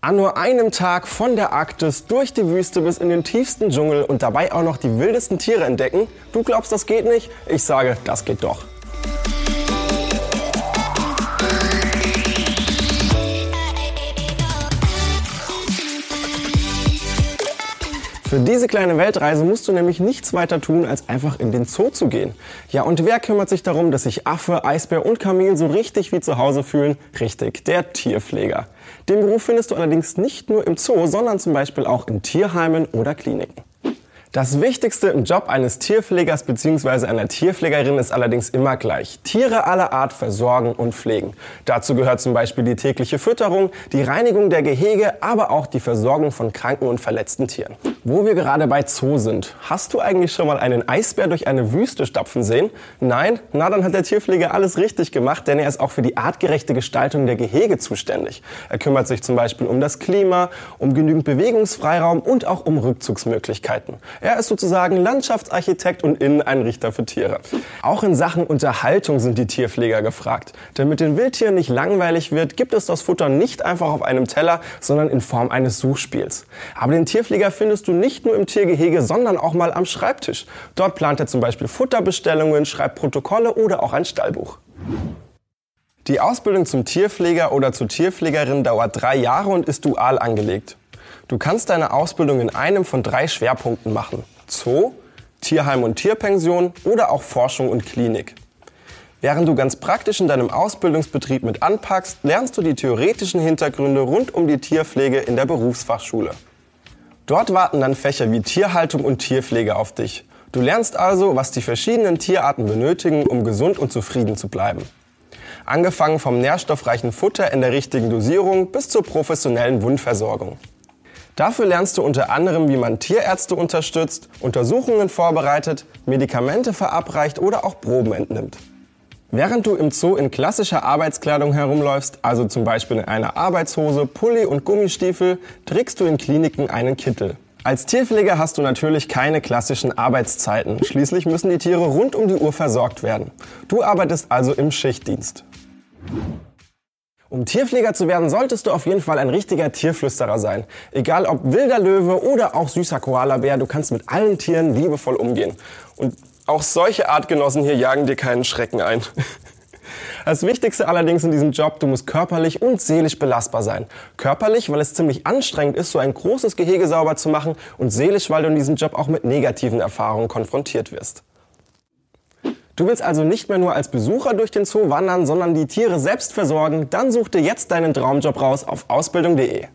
An nur einem Tag von der Arktis durch die Wüste bis in den tiefsten Dschungel und dabei auch noch die wildesten Tiere entdecken? Du glaubst, das geht nicht? Ich sage, das geht doch. Für diese kleine Weltreise musst du nämlich nichts weiter tun, als einfach in den Zoo zu gehen. Ja, und wer kümmert sich darum, dass sich Affe, Eisbär und Kamel so richtig wie zu Hause fühlen? Richtig, der Tierpfleger. Den Beruf findest du allerdings nicht nur im Zoo, sondern zum Beispiel auch in Tierheimen oder Kliniken. Das Wichtigste im Job eines Tierpflegers bzw. einer Tierpflegerin ist allerdings immer gleich. Tiere aller Art versorgen und pflegen. Dazu gehört zum Beispiel die tägliche Fütterung, die Reinigung der Gehege, aber auch die Versorgung von kranken und verletzten Tieren. Wo wir gerade bei Zoo sind, hast du eigentlich schon mal einen Eisbär durch eine Wüste stapfen sehen? Nein? Na, dann hat der Tierpfleger alles richtig gemacht, denn er ist auch für die artgerechte Gestaltung der Gehege zuständig. Er kümmert sich zum Beispiel um das Klima, um genügend Bewegungsfreiraum und auch um Rückzugsmöglichkeiten. Er ist sozusagen Landschaftsarchitekt und Inneneinrichter für Tiere. Auch in Sachen Unterhaltung sind die Tierpfleger gefragt. Damit den Wildtieren nicht langweilig wird, gibt es das Futter nicht einfach auf einem Teller, sondern in Form eines Suchspiels. Aber den Tierpfleger findest du nicht nur im Tiergehege, sondern auch mal am Schreibtisch. Dort plant er zum Beispiel Futterbestellungen, schreibt Protokolle oder auch ein Stallbuch. Die Ausbildung zum Tierpfleger oder zur Tierpflegerin dauert drei Jahre und ist dual angelegt. Du kannst deine Ausbildung in einem von drei Schwerpunkten machen. Zoo, Tierheim und Tierpension oder auch Forschung und Klinik. Während du ganz praktisch in deinem Ausbildungsbetrieb mit anpackst, lernst du die theoretischen Hintergründe rund um die Tierpflege in der Berufsfachschule. Dort warten dann Fächer wie Tierhaltung und Tierpflege auf dich. Du lernst also, was die verschiedenen Tierarten benötigen, um gesund und zufrieden zu bleiben. Angefangen vom nährstoffreichen Futter in der richtigen Dosierung bis zur professionellen Wundversorgung. Dafür lernst du unter anderem, wie man Tierärzte unterstützt, Untersuchungen vorbereitet, Medikamente verabreicht oder auch Proben entnimmt. Während du im Zoo in klassischer Arbeitskleidung herumläufst, also zum Beispiel in einer Arbeitshose, Pulli und Gummistiefel, trägst du in Kliniken einen Kittel. Als Tierpfleger hast du natürlich keine klassischen Arbeitszeiten. Schließlich müssen die Tiere rund um die Uhr versorgt werden. Du arbeitest also im Schichtdienst. Um Tierpfleger zu werden, solltest du auf jeden Fall ein richtiger Tierflüsterer sein. Egal ob wilder Löwe oder auch süßer Koalabär, du kannst mit allen Tieren liebevoll umgehen. Und auch solche Artgenossen hier jagen dir keinen Schrecken ein. Das Wichtigste allerdings in diesem Job, du musst körperlich und seelisch belastbar sein. Körperlich, weil es ziemlich anstrengend ist, so ein großes Gehege sauber zu machen und seelisch, weil du in diesem Job auch mit negativen Erfahrungen konfrontiert wirst. Du willst also nicht mehr nur als Besucher durch den Zoo wandern, sondern die Tiere selbst versorgen? Dann such dir jetzt deinen Traumjob raus auf ausbildung.de.